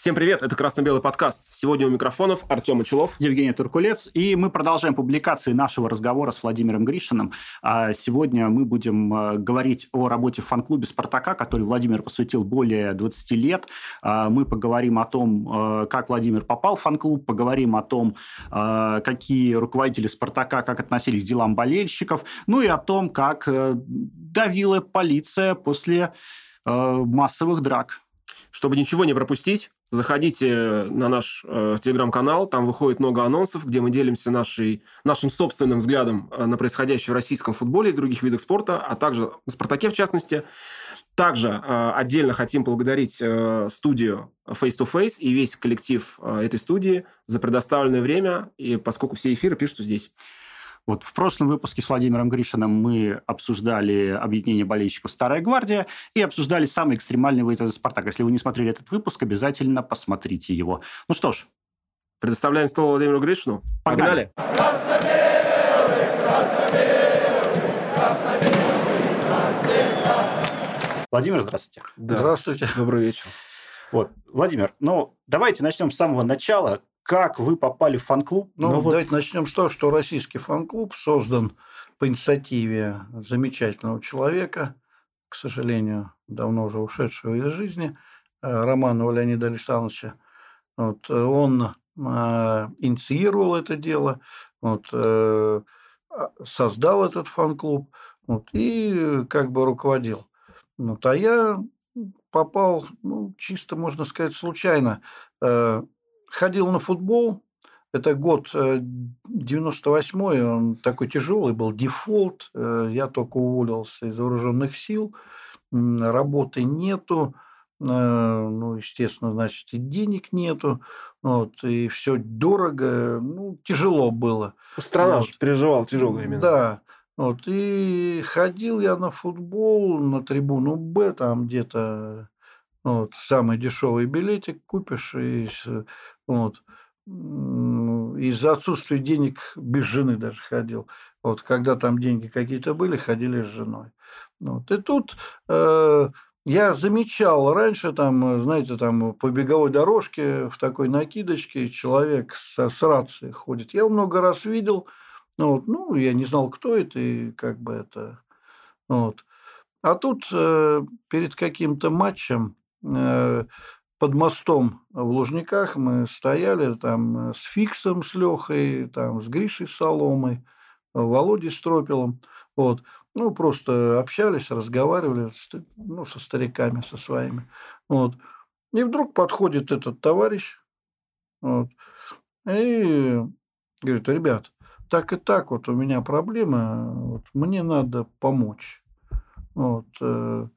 Всем привет, это «Красно-белый подкаст». Сегодня у микрофонов Артем Очелов. Евгений Туркулец. И мы продолжаем публикации нашего разговора с Владимиром Гришиным. А сегодня мы будем э, говорить о работе в фан-клубе «Спартака», который Владимир посвятил более 20 лет. А мы поговорим о том, э, как Владимир попал в фан-клуб, поговорим о том, э, какие руководители «Спартака» как относились к делам болельщиков, ну и о том, как давила полиция после массовых драк. Чтобы ничего не пропустить, Заходите на наш э, телеграм-канал, там выходит много анонсов, где мы делимся нашей, нашим собственным взглядом э, на происходящее в российском футболе и других видах спорта, а также на «Спартаке» в частности. Также э, отдельно хотим поблагодарить э, студию Face to Face и весь коллектив э, этой студии за предоставленное время, и поскольку все эфиры пишутся здесь. Вот в прошлом выпуске с Владимиром Гришиным мы обсуждали объединение болельщиков «Старая гвардия» и обсуждали самые экстремальные выезды из «Спартака». Если вы не смотрели этот выпуск, обязательно посмотрите его. Ну что ж. Предоставляем слово Владимиру Гришину. Погнали! Владимир, здравствуйте. Да. Здравствуйте. Добрый вечер. Вот, Владимир, ну, давайте начнем с самого начала как вы попали в фан-клуб? Ну, ну вот... давайте начнем с того, что российский фан-клуб создан по инициативе замечательного человека, к сожалению, давно уже ушедшего из жизни, э, Романова Леонида Александровича. Вот, он э, инициировал это дело, вот, э, а, создал этот фан-клуб вот, и как бы руководил. Вот, а я попал, ну, чисто, можно сказать, случайно ходил на футбол. Это год 98-й, э, он такой тяжелый был, дефолт. Э, я только уволился из вооруженных сил, работы нету, э, ну, естественно, значит, и денег нету, вот, и все дорого, ну, тяжело было. Страна вот. переживала тяжелые времена. Да. Вот, и ходил я на футбол, на трибуну Б, там где-то вот, самый дешевый билетик купишь, и вот. Из-за отсутствия денег без жены даже ходил. Вот, когда там деньги какие-то были, ходили с женой. Вот. И тут э, я замечал раньше, там, знаете, там по беговой дорожке в такой накидочке человек с, с рацией ходит. Я его много раз видел. Ну, вот, ну, я не знал, кто это, и как бы это... Вот. А тут э, перед каким-то матчем э, под мостом в Лужниках мы стояли там с Фиксом, с Лехой, там с Гришей Соломой, Володей Стропилом. Вот. Ну, просто общались, разговаривали ну, со стариками, со своими. Вот. И вдруг подходит этот товарищ вот, и говорит, ребят, так и так вот у меня проблема, вот, мне надо помочь. Вот, э,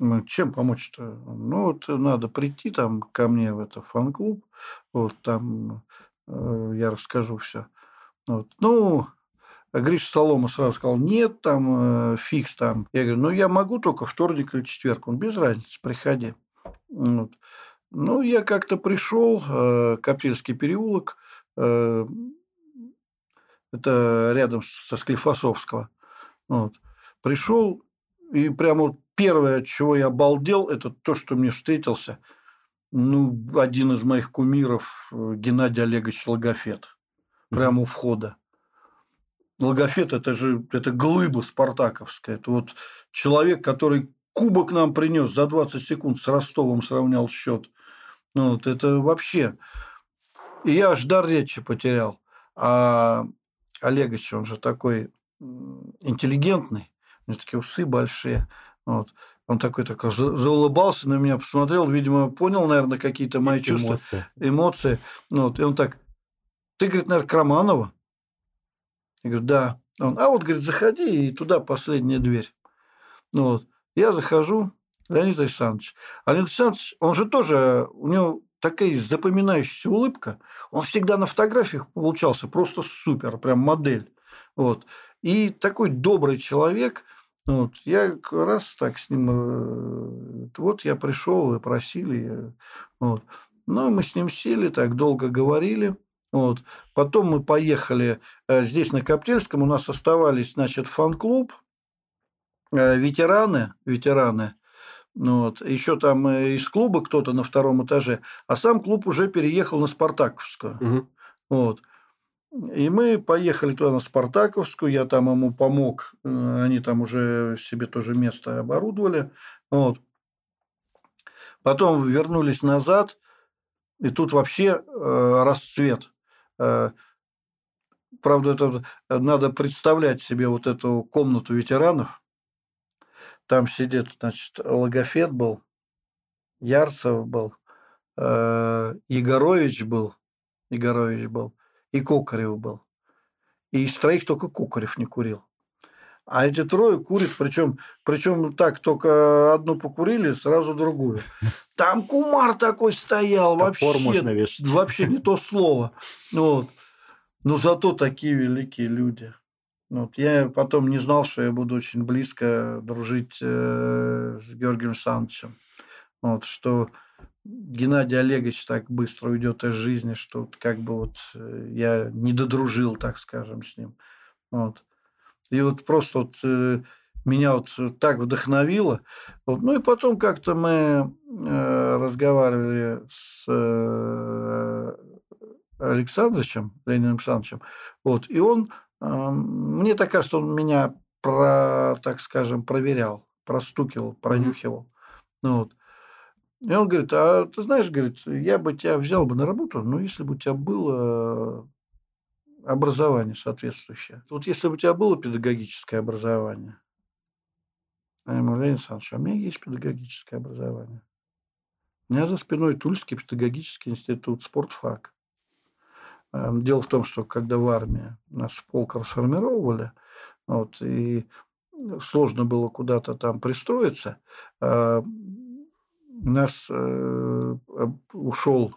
ну, чем помочь-то? Ну, вот надо прийти там ко мне в этот фан-клуб, вот там э, я расскажу все. Вот. Ну, Гриша Солома сразу сказал, нет, там э, фикс там. Я говорю, ну, я могу только вторник или четверг. Он без разницы, приходи. Вот. Ну, я как-то пришел, э, Коптельский переулок, э, это рядом со Склифосовского. Вот. Пришел, и прямо вот первое, от чего я обалдел, это то, что мне встретился ну, один из моих кумиров, э, Геннадий Олегович Логофет. Прямо у входа. Логофет – это же это глыба спартаковская. Это вот человек, который кубок нам принес за 20 секунд с Ростовом сравнял счет. Ну, вот это вообще. И я аж дар речи потерял. А Олегович, он же такой интеллигентный, у него такие усы большие. Вот. Он такой такой заулыбался на меня, посмотрел, видимо, понял, наверное, какие-то мои чувства, эмоции. эмоции. Ну, вот. И он так, ты, говорит, наверное, к Романову? Я говорю, да. Он, а вот, говорит, заходи, и туда последняя дверь. Ну, вот. Я захожу, Леонид Александрович. А Леонид Александрович, он же тоже, у него такая запоминающаяся улыбка. Он всегда на фотографиях получался просто супер, прям модель. Вот. И такой добрый человек – вот. Я раз так с ним, э, вот я пришел, вы просили. Вот. Ну, мы с ним сели, так долго говорили. Вот. Потом мы поехали э, здесь, на Коптельском, у нас оставались, значит, фан-клуб, э, ветераны, ветераны, Ну вот. Еще там э, из клуба кто-то на втором этаже, а сам клуб уже переехал на Спартаковскую. Мгм. Вот. И мы поехали туда на Спартаковскую, я там ему помог, э, они там уже себе тоже место оборудовали. Вот. Потом вернулись назад, и тут вообще э, расцвет. Э, правда, это надо представлять себе вот эту комнату ветеранов. Там сидит, значит, Логофет был, Ярцев был, э, Егорович был, Егорович был, и Кокарев был. И из троих только Кокарев не курил. А эти трое курят, причем, причем так, только одну покурили, сразу другую. Там кумар такой стоял, Топор вообще, вообще не то слово. Вот. Но зато такие великие люди. Вот. Я потом не знал, что я буду очень близко дружить э, с Георгием Александровичем. Вот, что Геннадий Олегович так быстро уйдет из жизни, что вот как бы вот э, я не додружил, так скажем, с ним. Вот. И вот просто вот э, меня вот так вдохновило. Вот. Ну и потом как-то мы э, разговаривали с э, Александровичем, Леонидом Александровичем, вот, и он, э, мне так кажется, он меня, про, так скажем, проверял, простукивал, пронюхивал. Ну Вот. И он говорит, а ты знаешь, говорит, я бы тебя взял бы на работу, но если бы у тебя было образование соответствующее. Вот если бы у тебя было педагогическое образование, я ему, Леонид Александрович, а у меня есть педагогическое образование. У меня за спиной Тульский педагогический институт, спортфак. Эм, Дело в том, что когда в армии нас в полк расформировали, вот, и сложно было куда-то там пристроиться, э, у нас э, ушел,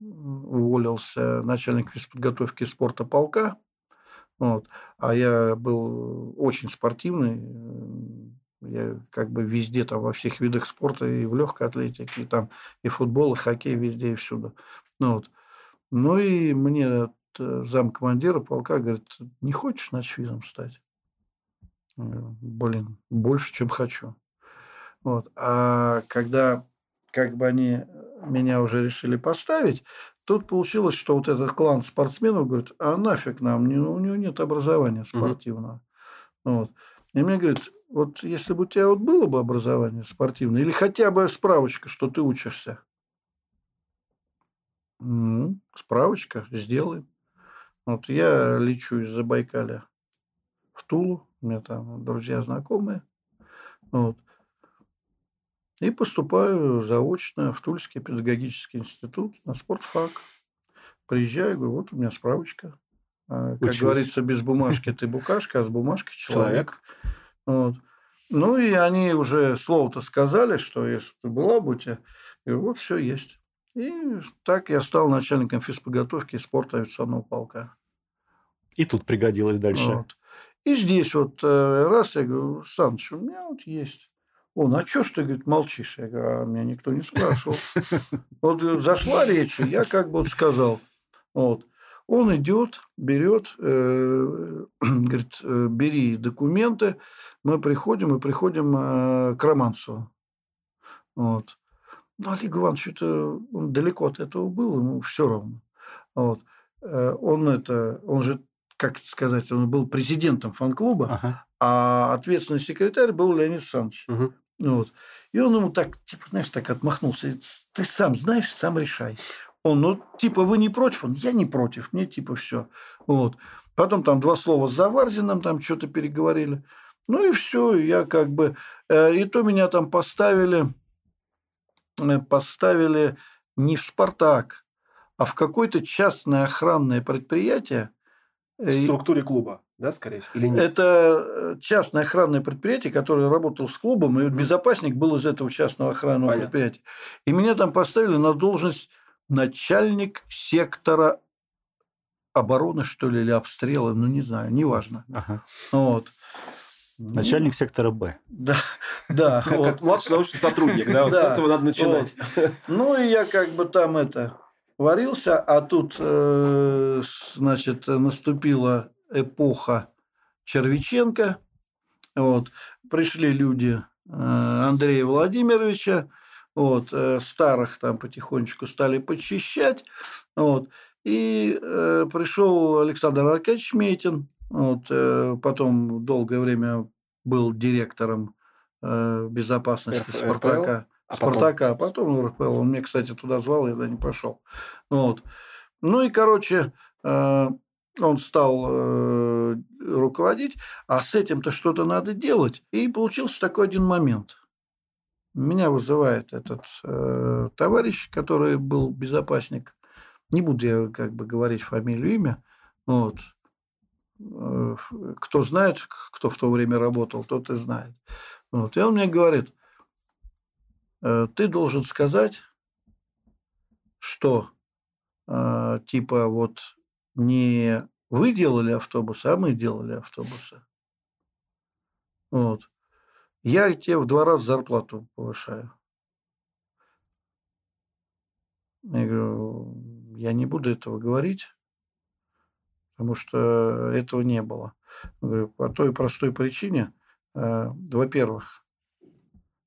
уволился начальник физподготовки спорта полка, вот, а я был очень спортивный, я как бы везде, там, во всех видах спорта, и в легкой атлетике, и там, и футбол, и хоккей, везде и всюду. Ну, вот. ну и мне э, замкомандира полка говорит, не хочешь начфизом стать? Блин, больше, чем хочу. Вот. А когда как бы они меня уже решили поставить, тут получилось, что вот этот клан спортсменов говорит, а нафиг нам, у него нет образования спортивного. Вот. И мне говорит, вот если бы у тебя вот было бы образование спортивное, или хотя бы справочка, что ты учишься, «Ну, справочка, сделаем. Вот я лечу из Забайкаля в Тулу, у меня там друзья знакомые. Вот. И поступаю заочно в Тульский педагогический институт на спортфак. Приезжаю, говорю, вот у меня справочка. А, Как Учился. говорится, без бумажки ты букашка, а с бумажкой человек. Человек. Вот. Ну, и они уже слово-то сказали, что если ты была бы у тебя, и вот все есть. И так я стал начальником физподготовки и спорта авиационного полка. И тут пригодилось дальше. Вот. И здесь вот э, раз я говорю, Саныч, у меня вот есть. Он, а что ж ты, говорит, молчишь? Я говорю, а меня никто не спрашивал. Вот говорит, зашла речь, и я как бы вот сказал. Вот. Он идет, берет, э, говорит, э, бери документы. Мы приходим, мы приходим э, к Романцеву. Вот. Ну, Олег Иванович, это он далеко от этого был, ему все равно. Вот. Э, Он это, он же, как сказать, он был президентом фан-клуба, Ага. а ответственный секретарь был Леонид Александрович. Мгм. Вот. И он ему так, типа, знаешь, так отмахнулся. Ты сам знаешь, сам решай. Он, ну, типа, вы не против? Он, я не против. Мне, типа, все. Вот. Потом там два слова с Заварзиным там что-то переговорили. Ну, и все. Я как бы... э, И то меня там поставили... э, Поставили не в «Спартак», а в какое-то частное охранное предприятие. В структуре клуба, да, скорее всего? Или нет? это э, частное охранное предприятие, которое работало с клубом, и безопасник был из этого частного охранного Понятно. предприятия. И меня там поставили на должность начальник сектора обороны, что ли, или обстрела, ну, не знаю, неважно. Ага. Вот. Ну, Начальник сектора Б. Да, да. Как, младший научный сотрудник, да, вот с этого надо начинать. Ну, и я как бы там это варился, а тут, э, значит, наступила эпоха Червиченко. Вот. Пришли люди Андрея Владимировича. Вот, старых там потихонечку стали почищать. Вот. И э, пришел Александр Аркадьевич Метин, вот, э, потом долгое время был директором э, безопасности РФ, Спартака. А Спартака, потом... а потом РПЛ. Он меня, кстати, туда звал, я туда не пошел. Вот. Ну и, короче, э, он стал э, руководить, а с этим-то что-то надо делать. И получился такой один момент. Меня вызывает этот э, товарищ, который был безопасник не буду я как бы говорить фамилию, имя. Вот. Э, кто знает, кто в то время работал, тот и знает. Вот. И он мне говорит, «Э, ты должен сказать, что э, типа вот не вы делали автобусы, а мы делали автобусы. Вот. Я тебе в два раза зарплату повышаю. Я говорю, я не буду этого говорить, потому что этого не было. Говорю, по той простой причине, э, во-первых,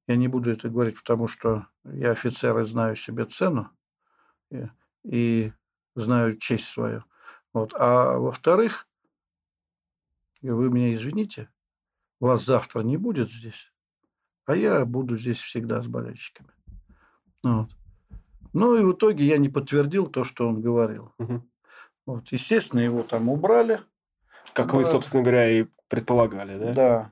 я не буду это говорить, потому что я офицер и знаю себе цену и, и знаю честь свою. Вот. А во-вторых, вы меня извините, вас завтра не будет здесь, а я буду здесь всегда с болельщиками. Вот. Ну и в итоге я не подтвердил то, что он говорил. Угу. Вот, естественно, его там убрали. Как вы, собственно говоря, и предполагали, да? Да.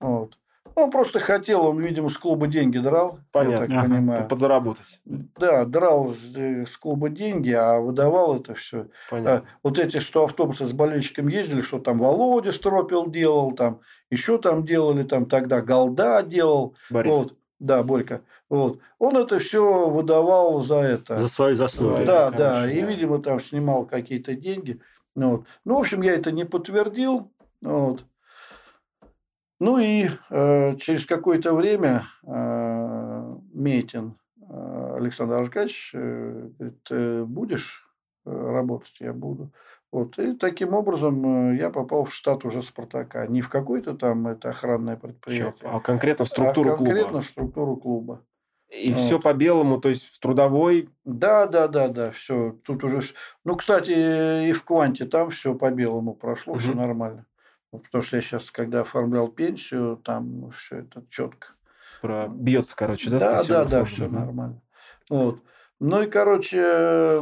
Вот. Он просто хотел, он, видимо, с клуба деньги драл. Понятно. Я так ага. понимаю. Подзаработать. Да, драл э, с клуба деньги, а выдавал это все. Понятно. А, вот эти, что автобусы с болельщиками ездили, что там Володя Стропил делал, там еще там делали, там тогда Голда делал. Борис. Вот. Да, Борька. Вот. Он это все выдавал за это. За свои заслуги. Да, да. И, видимо, там снимал какие-то деньги. Ну вот. Ну, в общем, я это не подтвердил. Вот. Ну и э, через какое-то время э, Метин э, Александр Аркадьевич э, говорит, ты будешь э, работать? Я буду. Вот. И таким образом э, я попал в штат уже Спартака. Не в какой-то там это охранное предприятие. Чё? А конкретно в структуру а конкретно клуба? в структуру клуба. И вот. все по белому, то есть в трудовой. Да, да, да, да, все. Тут уже. Ну, кстати, и в кванте там все по белому прошло, угу. все нормально. Потому что я сейчас, когда оформлял пенсию, там все это четко. Про бьется, короче, да? Да, да, да, все нормально. Вот. Ну и, короче,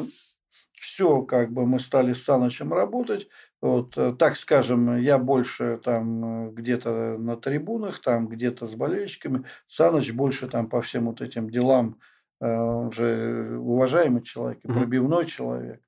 все, как бы мы стали с Санычем работать. Вот, э, так скажем, я больше там э, где-то на трибунах, там где-то с болельщиками. Саныч больше там по всем вот этим делам, э, он же уважаемый человек, пробивной человек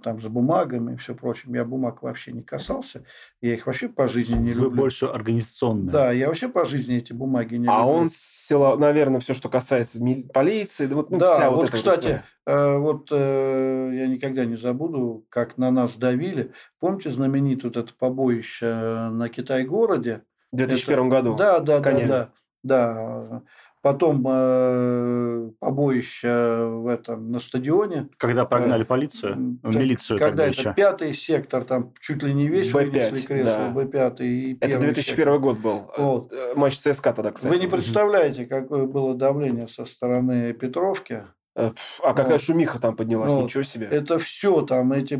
там с бумагами и все прочим. Я бумаг вообще не касался. Я их вообще по жизни не Вы люблю. больше организационные. Да, я вообще по жизни эти бумаги не а люблю. А он, села, наверное, все, что касается полиции, вот, ну, да, вся вот, вот эта кстати, э, вот э, я никогда не забуду, как на нас давили. Помните знаменитое вот это побоище на Китай-городе? В 2001 это... году. Да, да, да, да, да потом э, побоище в этом на стадионе. Когда прогнали э, полицию, э, милицию Когда это еще. пятый сектор, там чуть ли не весь Б5, вынесли кресло, да. Б5. И это 2001 сектор. год был. Вот. Э, матч ЦСКА тогда, кстати. Вы не представляете, какое было давление со стороны Петровки. Э, а какая вот. шумиха там поднялась, вот. ничего себе. Это все там, эти,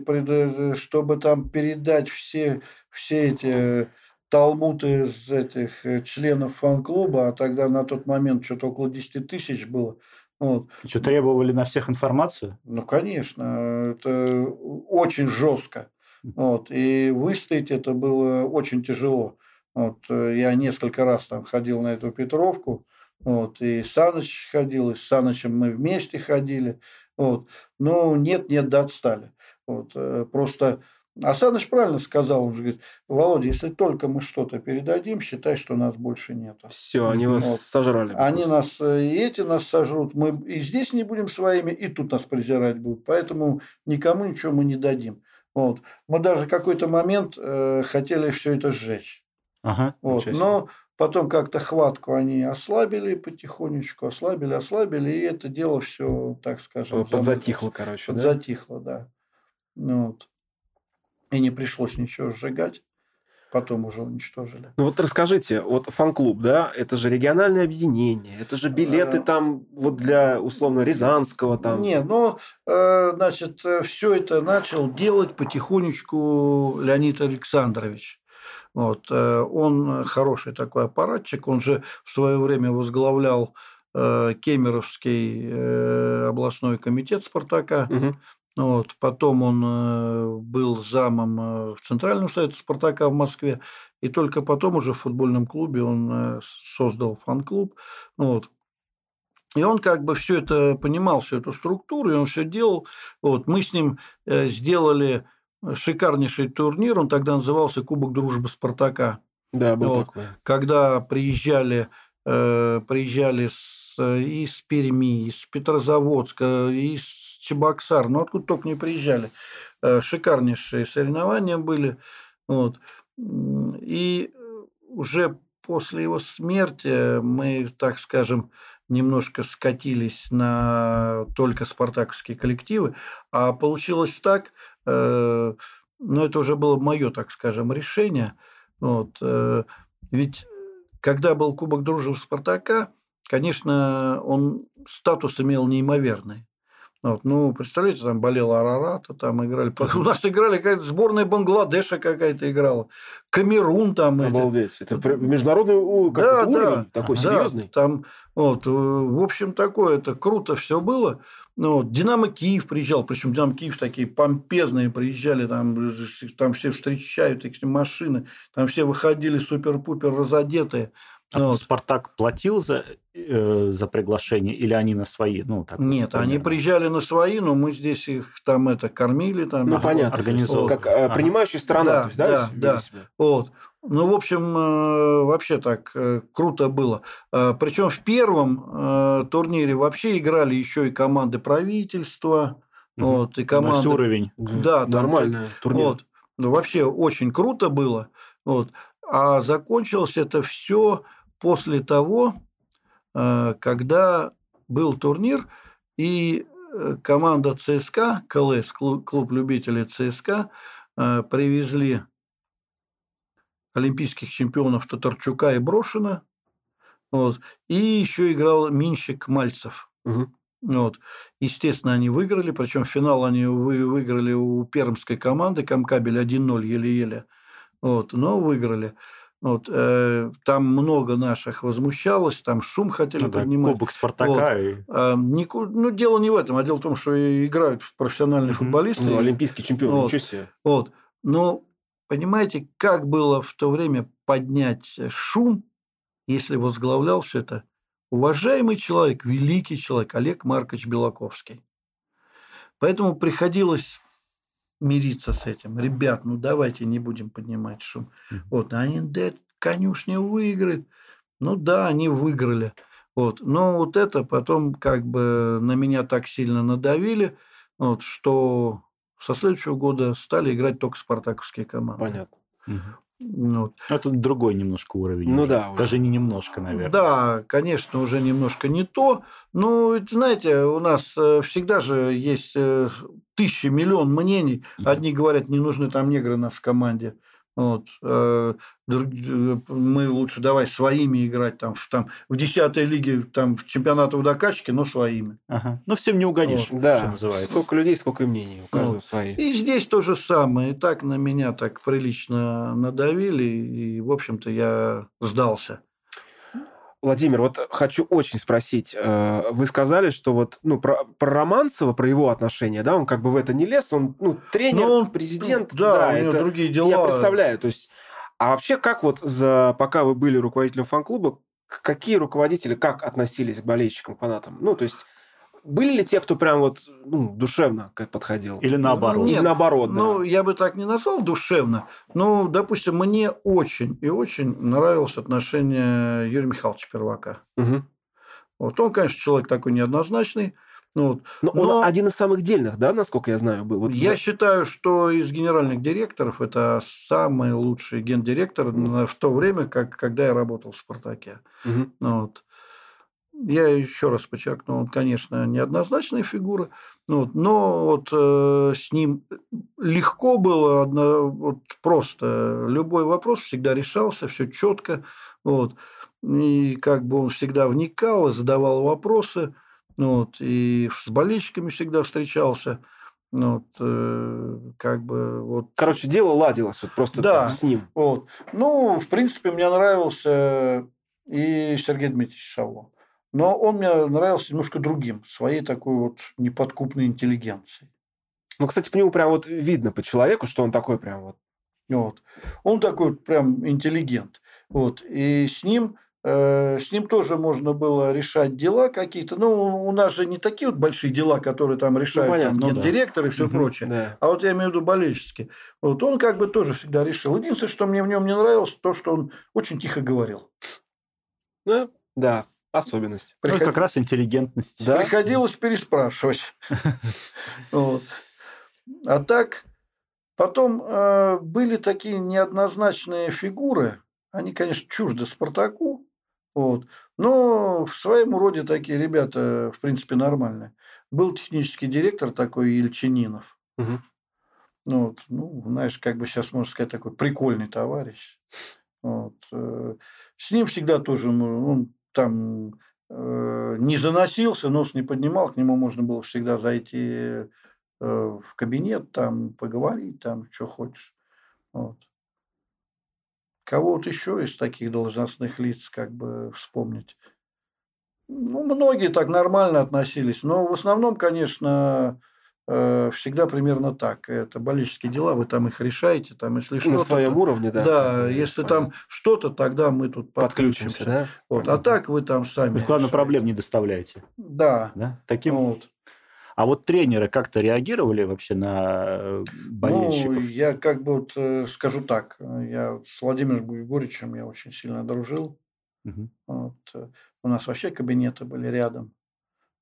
чтобы там передать все, все эти талмуд из этих э, членов фан-клуба, а тогда на тот момент что-то около 10 тысяч было. Вот. Что, требовали на всех информацию? Ну, конечно. Это очень жестко. Вот. И выстоять это было очень тяжело. Вот. Я несколько раз там ходил на эту Петровку. Вот. И Саныч ходил, и с Санычем мы вместе ходили. Вот. Но нет-нет, да отстали. Вот. Э, просто Асаныч правильно сказал, он же говорит, Володя, если только мы что-то передадим, считай, что нас больше нет. Все, они вас вот. сожрали. Они просто. нас, э, и эти нас сожрут, мы и здесь не будем своими, и тут нас презирать будут. Поэтому никому ничего мы не дадим. Вот. Мы даже какой-то момент э, хотели все это сжечь. Ага, вот. Но потом как-то хватку они ослабили потихонечку, ослабили, ослабили, и это дело все, так скажем... Подзатихло, короче, Подзатихло, да? да. Ну, вот и не пришлось ничего сжигать. потом уже уничтожили. Ну вот расскажите, вот фан-клуб, да, это же региональное объединение, это же билеты А. там вот для, условно, Рязанского там. Не, ну, э, значит, все это начал делать потихонечку Леонид Александрович. Вот, э, он хороший такой аппаратчик, он же в свое время возглавлял э, Кемеровский э, областной комитет «Спартака». Мгм. Вот. Потом он э, был замом э, в Центральном совете «Спартака» в Москве. И только потом уже в футбольном клубе он э, создал фан-клуб. Вот. И он как бы все это понимал, всю эту структуру, и он все делал. Вот. Мы с ним сделали шикарнейший турнир, он тогда назывался Кубок дружбы Спартака Да, был Вот. такой. когда приезжали, э, приезжали с, из Перми, из Петрозаводска, из Чебоксар, ну откуда только не приезжали. Э, шикарнейшие соревнования были. Вот. И уже после его смерти мы, так скажем, немножко скатились на только спартаковские коллективы, а получилось так, э, ну это уже было мое, так скажем, решение. Вот, э, ведь когда был Кубок Дружбы Спартака, конечно, он статус имел неимоверный. Вот, ну, представляете, там болел Арарата, там играли. У нас играли какая-то сборная Бангладеша какая-то играла. Камерун там. Обалдеть. Это пр- международный Да, это, уровень да. такой Да, серьезный. там, вот, э, в общем, такое, это круто все было. Ну, вот, Динамо Киев приезжал, причем Динамо Киев такие помпезные приезжали, там, там все встречают, эти машины, там все выходили супер-пупер разодетые. А Ну. Спартак платил за, э, за приглашение или они на свои? Ну, так, Нет, они примерно? приезжали на свои, но мы здесь их там это кормили. Там, Ну, понятно. организовывал. Как э, Ага. принимающая сторона, Да, то есть, да, да, да. себя? Вот. Ну, в общем, э, вообще так э, круто было. Причем в первом э, турнире вообще играли еще и команды правительства, Мгм. вот, и То есть команды... уровень. Да, там нормальный турнир. Вот. Ну, вообще очень круто было. Вот. А закончилось это все после того, э, когда был турнир, и э, команда ЦСКА, КЛС, клуб, клуб любителей ЦСКА, э, привезли олимпийских чемпионов Татарчука и Брошина. Вот. И еще играл Минщик Мальцев. Мгм. Вот. Естественно, они выиграли, причем финал они вы- выиграли у пермской команды, Камкабель 1-0 еле-еле. Вот, но выиграли. Вот, э, там много наших возмущалось, там шум хотели Ну да, поднимать. Кубок Спартака. и- А, нику- ну, дело не в этом, а дело в том, что играют профессиональные Мгм. футболисты. Ну, олимпийский чемпион, Вот. ничего себе. Вот. Но понимаете, как было в то время поднять шум, если возглавлял все это уважаемый человек, великий человек Олег Маркович Белаковский. Поэтому приходилось мириться с этим. Ребят, ну давайте не будем поднимать шум. Вот, они, да, конюшня выиграет. Ну да, они выиграли. Вот. Но вот это потом как бы на меня так сильно надавили, вот, что со следующего года стали играть только спартаковские команды. Понятно. Ну. Ну, Это другой немножко уровень. Ну уже. да, уже. Даже не немножко, наверное. Да, конечно, уже немножко не то. Но, ведь, знаете, у нас э, всегда же есть э, тысячи, миллион мнений. Одни говорят, не нужны там негры у нас в команде. Вот. э, э, Мы лучше давай своими играть там в, там, в 10 лиге, там, в чемпионат водокачки, но своими. Ага. Ну, всем не угодишь, что Да, называется. сколько людей, сколько и мнений, у каждого Вот. свои. И здесь то же самое. И так на меня так прилично надавили. И, в общем-то, я сдался. Владимир, вот хочу очень спросить. э, Вы сказали, что вот ну, про, про Романцева, про его отношения, да, он как бы в это не лез, он ну, тренер, Ну, он- президент, Да, у него это другие дела. я представляю. То есть, а вообще как вот за пока вы были руководителем фан-клуба, какие руководители как относились к болельщикам, фанатам? Ну, то есть были ли те, кто прям вот ну, душевно подходил? Или наоборот. Или Нет, наоборот, да. Ну, я бы так не назвал душевно. Но, допустим, мне очень и очень нравилось отношение Юрия Михайловича Первака. Мгм. Вот он, конечно, человек такой неоднозначный. Ну, вот. Но он Но- один из самых дельных, да, насколько я знаю, был. Вот я за- считаю, что из генеральных директоров это самый лучший гендиректор на- в то время, как, когда я работал в «Спартаке». Ну, Вот. Я еще раз подчеркну, он, конечно, неоднозначная фигура, вот, но вот э, с ним легко было, одно, вот, просто любой вопрос всегда решался, все четко, вот, и как бы он всегда вникал и задавал вопросы, вот, и с болельщиками всегда встречался, вот, э, как бы вот. Короче, дело ладилось вот просто да, с ним. Вот. Ну, в принципе, мне нравился и Сергей Дмитриевич Шавло. Но он мне нравился немножко другим, своей такой вот неподкупной интеллигенцией. Ну, кстати, по нему прям вот видно по человеку, что он такой прям вот. Вот. Он такой прям интеллигент. Вот. И с ним Э, с ним тоже можно было решать дела какие-то. Ну, у нас же не такие вот большие дела, которые там решают ну, понятно, там, ну, да. директор и все угу, прочее. Да. А вот я имею в виду болельщики. Вот он как бы тоже всегда решил. Единственное, что мне в нем не нравилось, то, что он очень тихо говорил. Ну, да, особенность. Ну, Приход... как раз интеллигентность. Да? Приходилось переспрашивать. А так, потом э, были такие неоднозначные фигуры. Они, конечно, чужды Спартаку, вот. Но в своем роде такие ребята, в принципе, нормальные. Был технический директор такой Ильчининов. Угу. Ну, вот, ну, знаешь, как бы сейчас можно сказать, такой прикольный товарищ. Вот. Э, с ним всегда тоже, он там э, не заносился, нос не поднимал, к нему можно было всегда зайти э, в кабинет, там, поговорить, там, что хочешь. Вот. Кого вот еще из таких должностных лиц как бы вспомнить? Ну, многие так нормально относились, но в основном, конечно, всегда примерно так. Это болельческие дела, вы там их решаете, там, если что-то... На своем уровне, да. Да, если понятно. там что-то, тогда мы тут подключимся. подключимся да? Вот, а так вы там сами... Главное, проблем не доставляете. Да. да? Таким... Вот. А вот тренеры как-то реагировали вообще на э, болельщиков? Ну, я как бы вот э, скажу так. Я с Владимиром Григорьевичем я очень сильно дружил. Угу. Вот. Э, у нас вообще кабинеты были рядом.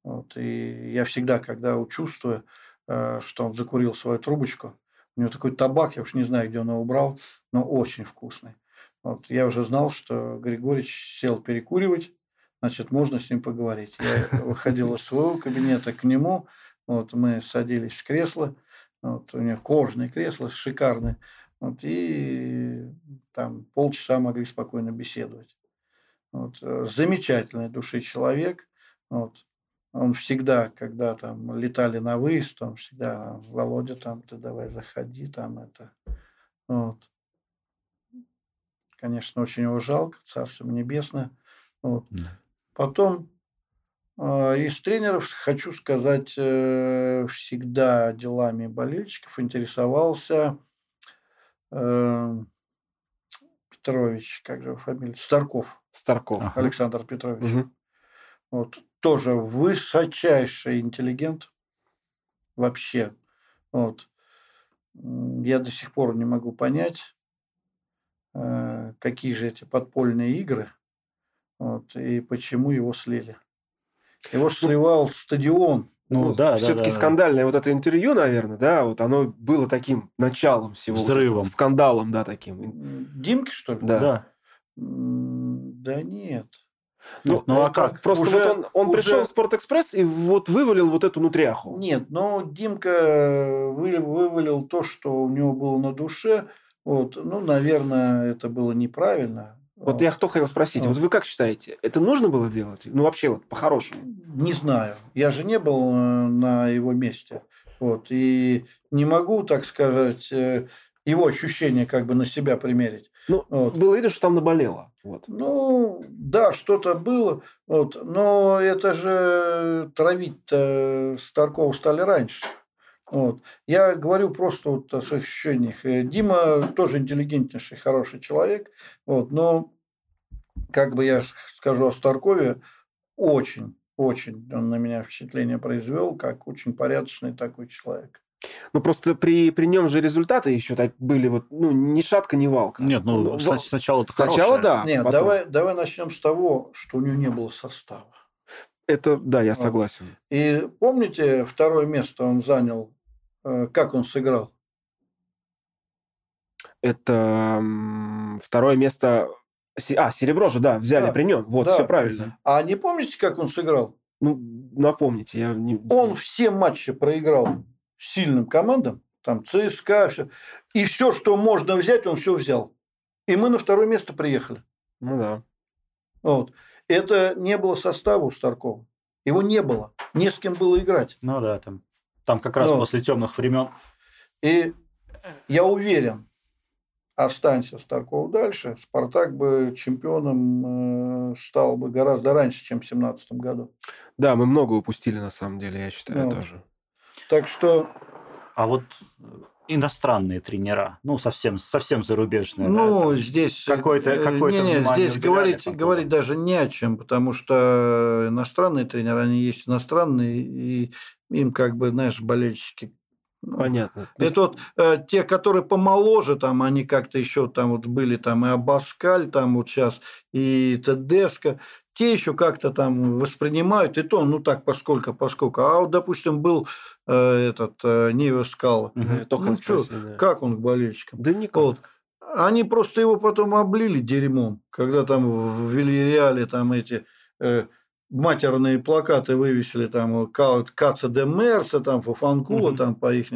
Вот. И я всегда, когда чувствую, что он закурил свою трубочку, у него такой табак, я уж не знаю, где он его убрал, но очень вкусный. Вот. Я уже знал, что Григорьевич сел перекуривать, значит, можно с ним поговорить. Я выходил из своего кабинета к нему, вот мы садились в кресло, вот, у них кожаные кресла шикарные, вот, и там полчаса могли спокойно беседовать. Вот, э, замечательной души человек. Вот, он всегда, когда там летали на выезд, он всегда, Володя, там, ты давай заходи, там это. Вот. Конечно, очень его жалко, Царство Небесное. Вот. Потом а, из тренеров хочу сказать, э, всегда делами болельщиков интересовался э, Петрович, как же фамилия? Старков. Старков. Александр Петрович. Угу. Вот, тоже высочайший интеллигент вообще. Вот. Я до сих пор не могу понять, э, какие же эти подпольные игры, вот, и почему его слили. Его сливал стадион. Ну, ну да, все-таки да, да, скандальное вот это интервью, наверное, да, вот оно было таким началом всего. Взрывом. Скандалом, да, таким. Димки, что ли? Да. Да, да нет. Ну, ну а как? Просто уже, вот он, он уже... пришел в Спортэкспресс и вот вывалил вот эту нутряху. Нет, но Димка вывалил то, что у него было на душе. Вот, ну, наверное, это было неправильно. Вот я кто хотел спросить, вот вы как считаете, это нужно было делать? Ну, вообще, вот по-хорошему. Не знаю. Я же не был э, на его месте. Вот. И не могу, так сказать, э, его ощущения как бы на себя примерить. Ну, вот. было видно, что там наболело. Вот. Ну, да, что-то было. Вот. Но это же травить-то Старкова стали раньше. Вот. Я говорю просто вот о своих ощущениях. Э, Дима тоже интеллигентнейший, хороший человек. Вот, но, как бы я скажу о Старкове, очень, очень он на меня впечатление произвел, как очень порядочный такой человек. Ну, просто при, при нем же результаты еще так были вот, ну, ни шатка, ни валка. Нет, ну, ну сначала Сначала, да. Нет, потом. давай, давай начнем с того, что у него не было состава. Это, да, я согласен. И помните, второе место он занял Э, как он сыграл? Это второе место А, серебро же, да, взяли Да, при нем. Вот, да. все правильно. А не помните, как он сыграл? Ну, напомните, я не... Он все матчи проиграл сильным командам, там ЦСКА, все. И все, что можно взять, он все взял. И мы на второе место приехали. Ну да. Вот. Это не было состава у Старкова. Его не было. Не с кем было играть. Ну да, там, там как раз Ну. после темных времен. И я уверен, останься Старков дальше, Спартак бы чемпионом э, стал бы гораздо раньше, чем в 2017 году. Да, мы много упустили, на самом деле, я считаю, Ну, тоже. Так что, А вот иностранные тренера, ну, совсем, совсем зарубежные. да, ну, там. здесь... какое-то- э, какое-то не-не, внимание здесь говорить, говорить даже не о чем, потому что иностранные тренеры, они есть иностранные, и им как бы, знаешь, болельщики ну, Понятно. Есть- Это вот э, те, которые помоложе, там они как-то еще там вот были, там и Абаскаль, там вот сейчас, и Тедеско, те еще как-то там воспринимают, и то, ну так, поскольку, поскольку. А вот, допустим, был э, этот э, Нива Скала. Э, Ну, чё, спросил, да. Как он к болельщикам? Да никак. Вот. Они просто его потом облили дерьмом, когда там в Вильяреале там эти э, матерные плакаты вывесили, там Ка- Каца де Мерса, там Фафанкула, Мгм. там по их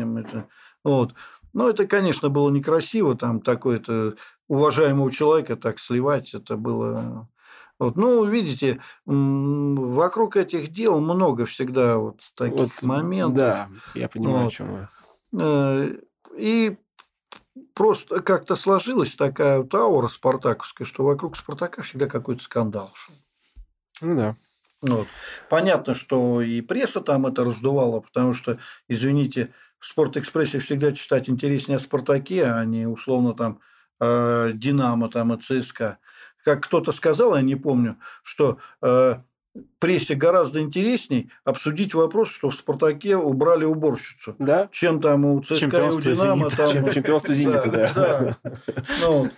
Вот. Ну, это, конечно, было некрасиво, там такой-то уважаемого человека так сливать, это было... Вот. Ну, видите, вокруг этих дел много всегда вот таких Вот, моментов. Да, я понимаю, о Вот. чем вы. Э, И просто как-то сложилась такая вот аура спартаковская, что вокруг Спартака всегда какой-то скандал шел. Ну да. Вот. Понятно, что и пресса там это раздувала, потому что, извините, в «Спортэкспрессе» всегда читать интереснее о «Спартаке», а не условно там э, «Динамо» там, и «ЦСКА». Как кто-то сказал, я не помню, что э, прессе гораздо интересней обсудить вопрос, что в «Спартаке» убрали уборщицу Да? чем там у ЦСКА и у Чемпионство Динамо. «Зенита». Там... Чем- чемпионство «Зенита», да. Ну,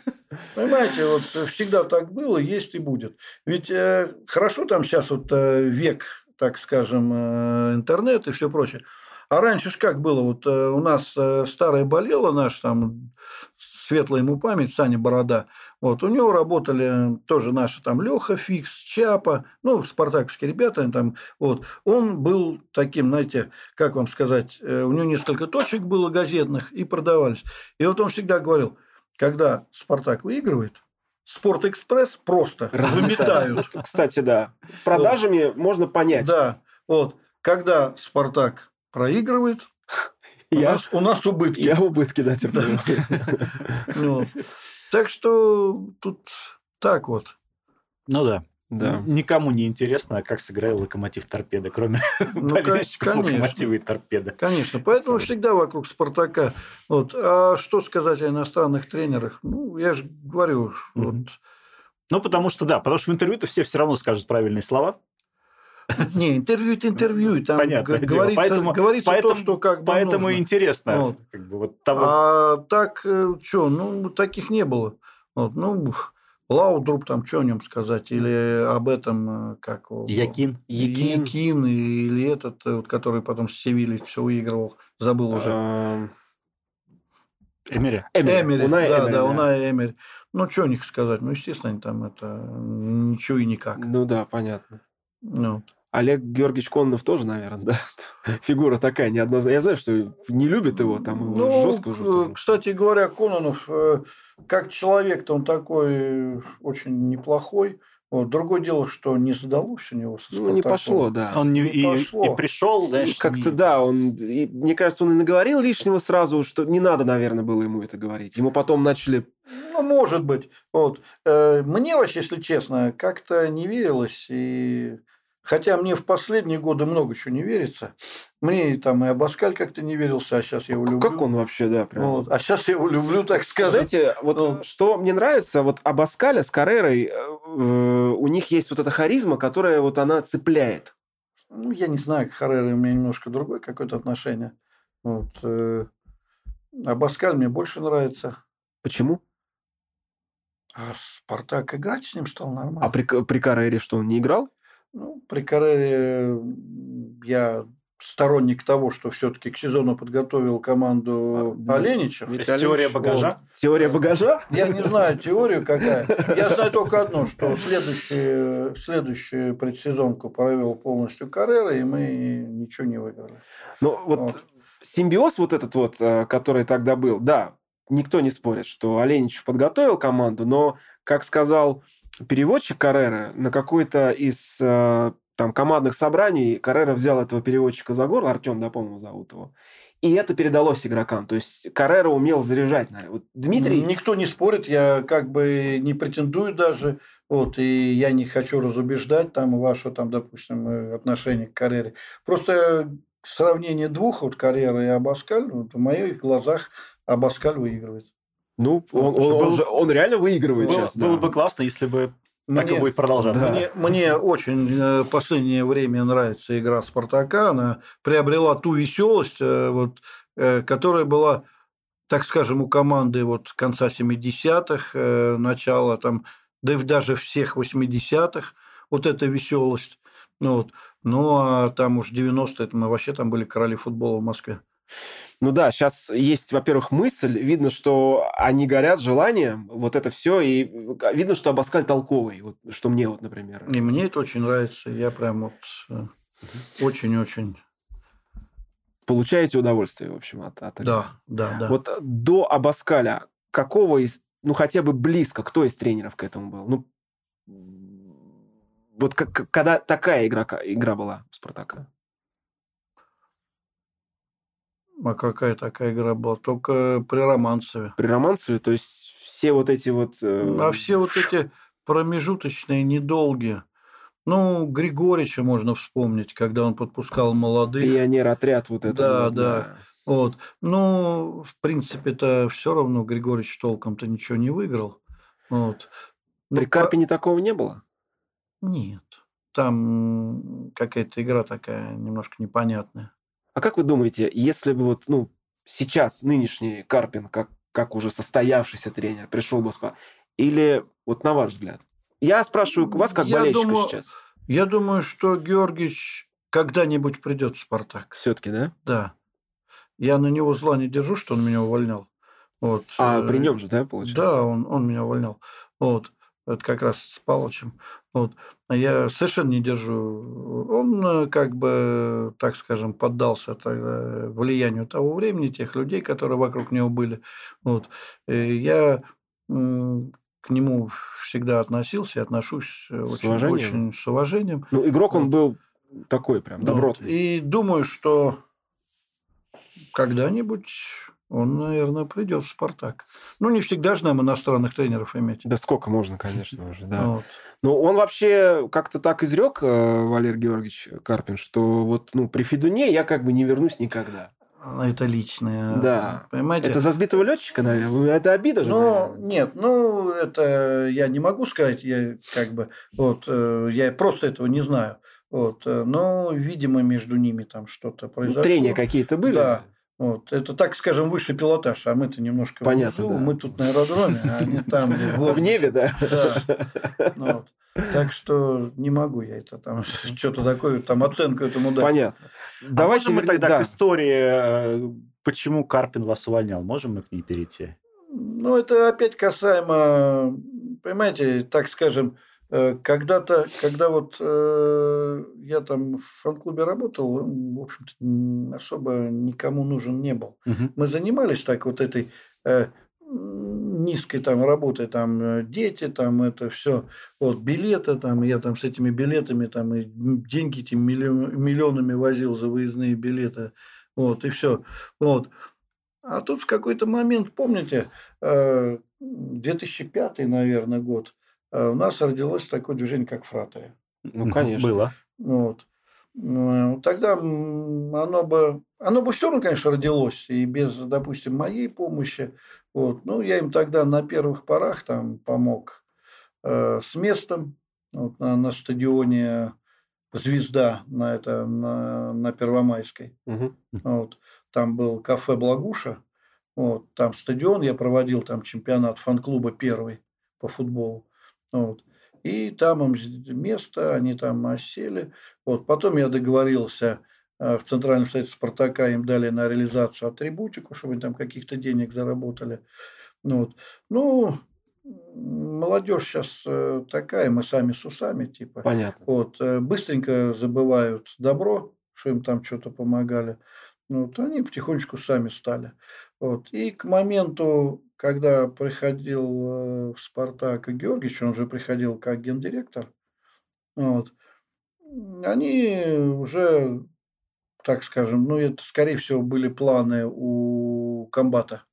понимаете, вот всегда так было, есть и будет. Ведь э, хорошо там сейчас вот э, век, так скажем, э, интернет и все прочее. А раньше ж как было? Вот э, у нас э, старая болела наш там светлая ему память, Саня Борода. Вот, у него работали тоже наши там Леха Фикс, Чапа, ну, спартаковские ребята. Там, вот. Он был таким, знаете, как вам сказать, э, у него несколько точек было газетных и продавались. И вот он всегда говорил, когда Спартак выигрывает, Спортэкспресс просто заметают. Кстати, да. Продажами можно понять. Да, вот. Когда Спартак проигрывает, у Я, нас, у нас убытки. я убытки, да, терплю. Так что тут так вот. Ну да. Да. Никому не интересно, как сыграл Локомотив Торпеда, кроме Ну, болельщиков конечно. Локомотива и Торпеда. Конечно. Поэтому всегда вокруг Спартака. Вот. А что сказать о иностранных тренерах? Ну, я же говорю, вот. Ну, потому что, да, потому что в интервью-то все все равно скажут правильные слова. Не, интервью это интервью. и Там Понятное г- дело. говорится, Поэтому- говорится поэтому- то, что как бы Поэтому нужно. интересно. Вот. Как бы вот того. А так, что, ну, таких не было. Вот, ну, Лаудруп, там, что о нем сказать? Или об этом, э, как... Якин. Якин. Якин или этот, э, вот, который потом с Севильей все выигрывал. Забыл уже. Эм, Эмери. Эмери. Эмери, Унай да, Эмери, да, Унай Эмери. Ну, что о них сказать? Ну, естественно, они там это ничего и никак. Ну да, понятно. Ну, Олег Георгиевич Кононов тоже, наверное, да? Фигура такая неоднозначная. Я знаю, что не любит его, там его ну, жестко уже. кстати говоря, Кононов, э, как человек-то он такой очень неплохой. Вот. Другое дело, что не задалось у него со Ну, не «Спартаком. пошло, да. Он не, Не и, пошло. и пришел, знаешь, Как-то не- да, он, и, мне кажется, он и наговорил лишнего сразу, что не надо, наверное, было ему это говорить. Ему потом начали... Ну, может быть. Вот. Э, Мне вообще, если честно, как-то не верилось. И... Хотя мне в последние годы много чего не верится. Мне там и Абаскаль как-то не верился, а сейчас я его люблю. Как он вообще, да, прям... Вот. А сейчас я его люблю, так сказать. Знаете, вот Ну. что мне нравится, вот Абаскаля с Каррерой, э, у них есть вот эта харизма, которая вот она цепляет. Ну, я не знаю, к Харрере у меня немножко другое какое-то отношение. Вот. э, Абаскаль мне больше нравится. Почему? А Спартак играть с ним стал нормально. А при, при Каррере что, он не играл? Ну, при Каррере м, я сторонник того, что все-таки к сезону подготовил команду а, Оленичев. Теория багажа? Вот. Теория багажа? Я не знаю теорию какая. Я знаю только одно, что следующую, следующую предсезонку провел полностью Каррера, и мы ничего не выиграли. Ну, вот, вот симбиоз вот этот вот, э, который тогда был, да, никто не спорит, что Оленичев подготовил команду, но, как сказал переводчик Каррера, на какой-то из э, там командных собраний Каррера взял этого переводчика за горло, Артем, да, по-моему, зовут его, и это передалось игрокам. То есть Каррера умел заряжать. Вот Дмитрий... Никто не спорит, я как бы не претендую даже, вот, и я не хочу разубеждать там ваше, там, допустим, э, отношение к Каррере. Просто сравнение двух, вот Карьера и Абаскаль, вот, в моих глазах Абаскаль выигрывает. Ну, он, он, он, же, он реально выигрывает было, сейчас. Было да. бы классно, если бы мне, так и будет продолжаться. Мне, мне очень в э, последнее время нравится игра Спартака. Она приобрела ту веселость, э, вот, э, которая была, так скажем, у команды вот конца 70-х, начала там, да и даже всех 80-х. Вот эта веселость. Ну, вот. ну а там уж 90-е, мы вообще там были короли футбола в Москве. Ну да, сейчас есть, во-первых, мысль, видно, что они горят желанием, вот это все, и видно, что Абаскаль толковый, вот, что мне вот, например. И мне это очень нравится, я прям вот э, очень-очень... Получаете удовольствие, в общем, от, от Да, да, да. Вот до Абаскаля какого из, ну хотя бы близко, кто из тренеров к этому был? Ну, вот как, когда такая игра, игра была у Спартака? А какая такая игра была? Только при Романцеве. При Романцеве? То есть все вот эти вот... Э... А все вот эти промежуточные, недолгие. Ну, Григорича можно вспомнить, когда он подпускал молодых. Пионер-отряд вот это. Да, вот, да. да. Вот. Ну, в принципе-то все равно Григорич толком-то ничего не выиграл. Вот. При ну, Карпине по... такого не было? Нет. Там какая-то игра такая немножко непонятная. А как вы думаете, если бы вот, ну, сейчас нынешний Карпин, как, как уже состоявшийся тренер, пришел бы спа, или вот на ваш взгляд? Я спрашиваю вас как я болельщика думаю, сейчас. Я думаю, что Георгиевич когда-нибудь придет в «Спартак». Все-таки, да? Да. Я на него зла не держу, что он меня увольнял. Вот. А при нем же, да, получается? Да, он, он меня увольнял. Вот. Это как раз с Палычем. Вот. Я совершенно не держу. Он э, как бы, так скажем, поддался тогда влиянию того времени, тех людей, которые вокруг него были. Вот. И я к нему всегда относился и отношусь с очень, уважением. очень с уважением. Ну, игрок он был такой прям добротный. Вот. И думаю, что когда-нибудь он, наверное, придет в «Спартак». Ну, не всегда же нам иностранных тренеров иметь. Да сколько можно, конечно, уже, да. Вот. Ну, он вообще как-то так изрек, э, Валерий Георгиевич Карпин, что вот ну, при Федуне я как бы не вернусь никогда. Это личное. Да. Понимаете? Это за сбитого летчика, наверное. Это обида же. Ну, наверное. нет, ну, это я не могу сказать. Я как бы вот э, я просто этого не знаю. Вот, э, но, видимо, между ними там что-то произошло. Трения какие-то были? Да. Вот. Это, так скажем, высший пилотаж, а мы-то немножко Понятно, внизу, да. мы тут на аэродроме, а они там. В небе, да? Да. Ну так что не могу я это там что-то такое, там оценку этому дать. Понятно. А Давайте мы тогда к истории, э, почему Карпин вас увольнял. Можем мы к ней перейти? Ну, это опять касаемо, понимаете, так скажем, когда-то, когда вот э, я там в фан-клубе работал, в общем-то, особо никому нужен не был. Угу. Мы занимались так вот этой э, низкой там работой, там э, дети, там это все, вот билеты, там я там с этими билетами там и деньги этими миллион, миллионами возил за выездные билеты, вот и все, вот. А тут в какой-то момент, помните, 2005, наверное, год, Э, у нас родилось такое движение, как фратеры. Ну, конечно. Было. Вот. Ну, тогда оно бы, оно бы все равно, конечно, родилось, и без, допустим, моей помощи. Вот. Ну, я им тогда на первых порах там помог э, с местом вот, на, на стадионе «Звезда» на, это, на, на Первомайской. Угу. Вот. Там был кафе «Благуша». Вот. Там стадион, я проводил там чемпионат фан-клуба первый по футболу. Вот. И там им место, они там осели. Вот. Потом я договорился в Центральном совете Спартака им дали на реализацию атрибутику, чтобы они там каких-то денег заработали. Ну, вот. ну молодежь сейчас э, такая, мы сами с усами, типа. Понятно. Вот, э, быстренько забывают добро, что им там что-то помогали. Ну, вот они потихонечку сами стали. Вот. И к моменту, когда приходил э, в «Спартак» Георгиевич, он же приходил как гендиректор, вот, они уже, так скажем, ну, это, скорее всего, были планы у комбата.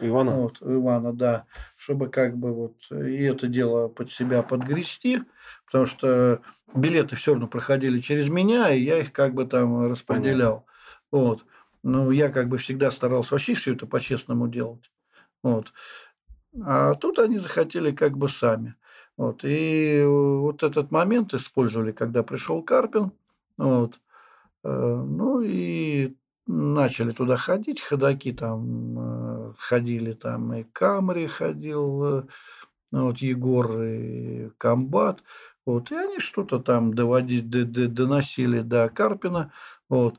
Ивана? Вот, Ивана, да. Чтобы как бы вот и это дело под себя подгрести, потому что билеты все равно проходили через меня, и я их как бы там распределял. Понятно. Вот. Ну, я как бы всегда старался вообще все это по-честному делать. Вот. А тут они захотели как бы сами. Вот. И вот этот момент использовали, когда пришел Карпин. Вот. Э, ну и начали туда ходить, ходаки там э, ходили, там и Камри ходил, э, вот Егор и Комбат, вот, и они что-то там доводить, доносили до Карпина, вот.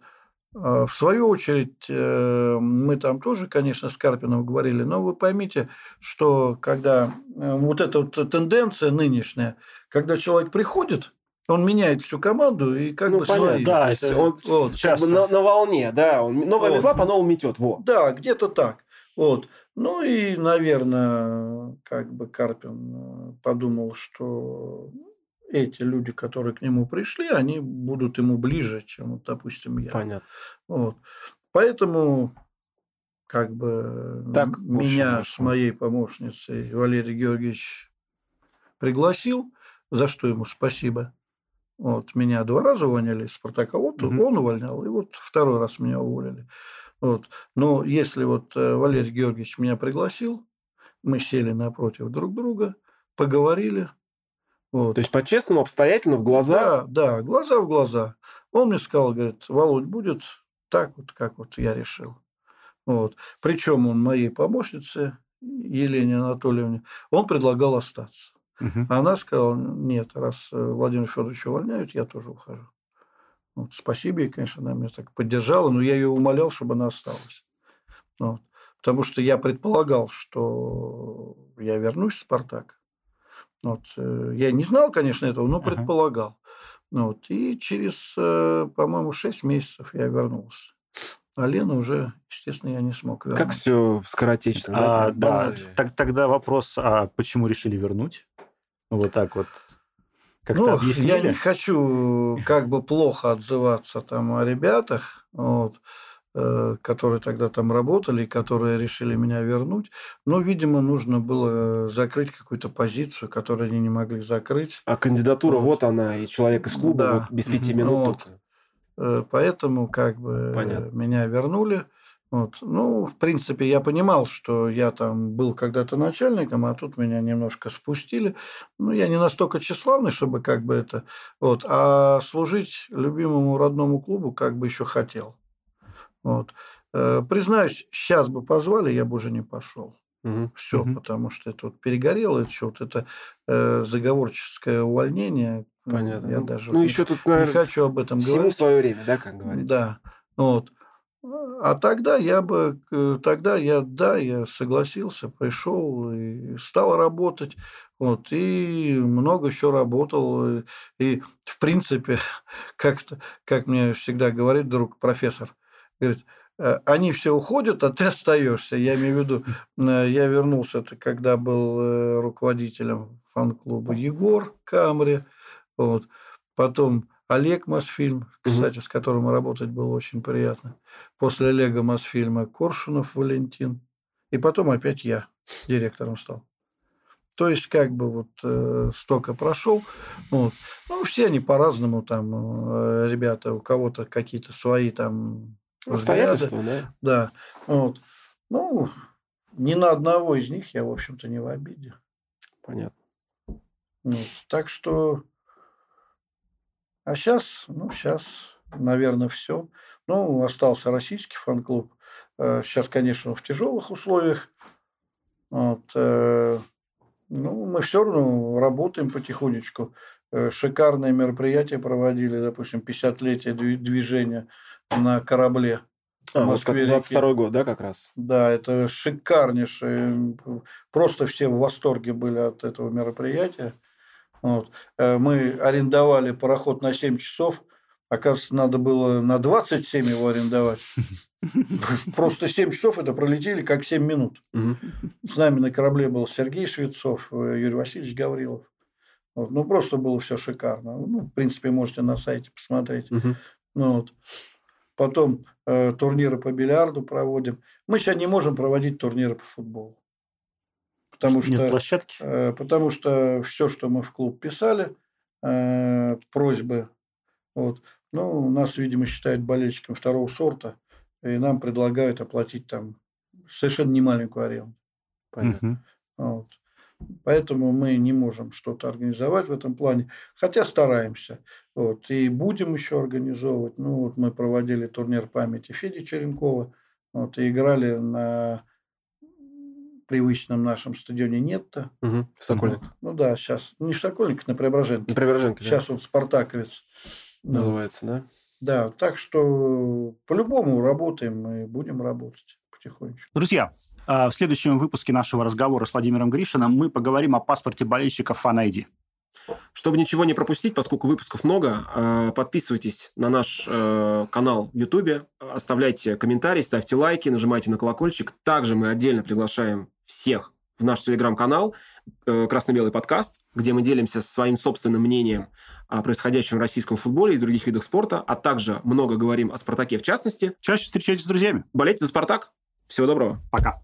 А в свою очередь, э, мы там тоже, конечно, с Карпином говорили, но вы поймите, что когда вот эта вот тенденция нынешняя, когда человек приходит, он меняет всю команду и как ну, бы понятно, свои. Да, есть, он вот, часто. Как бы на, на волне, да. Он, новая вот. метла по новому метет. Во. Да, где-то так. Вот. Ну и, наверное, как бы Карпин э, подумал, что эти люди, которые к нему пришли, они будут ему ближе, чем, допустим, я. Понятно. Вот. Поэтому как бы так, меня с моей помощницей Валерий Георгиевич пригласил, за что ему спасибо. Вот, меня два раза увольняли из Спартака, вот угу. он увольнял, и вот второй раз меня уволили. Вот. Но если вот э, Валерий Георгиевич меня пригласил, мы сели напротив друг друга, поговорили. Вот. То есть по-честному, обстоятельно, в глаза? Да, да, глаза в глаза. Он мне сказал, говорит, Володь, будет так вот, как вот я решил. Вот. Причем он моей помощнице, Елене Анатольевне, он предлагал остаться. Угу. Она сказала, нет, раз э, Владимир Федорович увольняют, я тоже ухожу. Вот, спасибо ей, конечно, она меня так поддержала, но я ее умолял, чтобы она осталась. Вот. Потому что я предполагал, что я вернусь в «Спартак». Вот. Э, я не знал, конечно, этого, но предполагал. Uh-huh. Вот. И через, э, по-моему, 6 месяцев я вернулся. А Лену уже, естественно, я не смог вернуть. Как все скоротечно. А, да, да. тогда вопрос, а почему решили вернуть? Вот так вот как-то ну, объяснили? Я не хочу как бы плохо отзываться там о ребятах, вот, э, которые тогда там работали, которые решили меня вернуть. Но, видимо, нужно было закрыть какую-то позицию, которую они не могли закрыть. А кандидатура вот, вот она, и человек из клуба да. вот без пяти минут. Вот. Только. Э, поэтому как бы Понятно. меня вернули. Вот. Ну, в принципе, я понимал, что я там был когда-то начальником, а тут меня немножко спустили. Ну, я не настолько тщеславный, чтобы как бы это... Вот. А служить любимому родному клубу как бы еще хотел. Вот. Э, признаюсь, сейчас бы позвали, я бы уже не пошел. Угу. Все, угу. потому что это вот перегорело, это вот это э, заговорческое увольнение. Понятно. Я ну, даже ну, еще тут, наверное, не хочу об этом всему говорить. свое время, да, как говорится. Да. Вот. А тогда я бы, э, тогда я, да, я согласился, пришел и стал работать. Вот, и много еще работал. И, в принципе, как-то, как мне всегда говорит друг профессор, говорит, «Э, они все уходят, а ты остаешься. Я имею в виду, э, я вернулся, это когда был руководителем фан-клуба Егор Камри. Вот. Потом Олег Мосфильм, кстати, угу. с которым работать было очень приятно. После Олега Мосфильма Коршунов Валентин. И потом опять я директором стал. То есть, как бы вот э, столько прошел. Вот. Ну, все они по-разному там, э, ребята, у кого-то какие-то свои там Обстоятельства, да? Да. Вот. Ну, ни на одного из них я, в общем-то, не в обиде. Понятно. Вот. Так что а сейчас, ну, сейчас, наверное, все. Ну, остался российский фан-клуб. Сейчас, э, конечно, в тяжелых условиях. Вот. Э, ну, мы все равно работаем потихонечку. Э, шикарные мероприятия проводили, допустим, 50-летие движения на корабле. А, вот как 22 год, да, как раз? Да, это шикарнейшее. Просто все в восторге были от этого мероприятия. Вот. Э, мы арендовали пароход на 7 часов. Оказывается, надо было на 27 его арендовать. Просто 7 часов это пролетели как 7 минут. С нами на корабле был Сергей Швецов, э, Юрий Васильевич Гаврилов. Вот. Ну, просто было все шикарно. Ну, в принципе, можете на сайте посмотреть. Ну, вот. Потом э, турниры по бильярду проводим. Мы сейчас не можем проводить турниры по футболу. Потому Нет что, площадки? Э, потому что все, что мы в клуб писали, э, просьбы, вот, ну, нас, видимо, считают болельщиками второго сорта, и нам предлагают оплатить там совершенно немаленькую аренду. Понятно. Вот. Поэтому мы не можем что-то организовать в этом плане, хотя стараемся. Вот. И будем еще организовывать. Ну, вот мы проводили турнир памяти Феди Черенкова, вот, и играли на привычном нашем стадионе Нетто. Угу. Сокольник. Ну да, сейчас. Не Сокольник, на Преображенке. На Преображенке, Сейчас да. он Спартаковец. Называется, да? Да, так что по-любому работаем и будем работать потихонечку. Друзья, а, в следующем выпуске нашего разговора с Владимиром Гришиным мы поговорим о паспорте болельщика Fan Чтобы ничего не пропустить, поскольку выпусков много, а, подписывайтесь на наш э, канал в YouTube, оставляйте комментарии, ставьте лайки, нажимайте на колокольчик. Также мы отдельно приглашаем всех в наш телеграм-канал э, «Красно-белый подкаст», где мы делимся своим собственным мнением о происходящем в российском футболе и других видах спорта, а также много говорим о «Спартаке» в частности. Чаще встречайтесь с друзьями. Болейте за «Спартак». Всего доброго. Пока.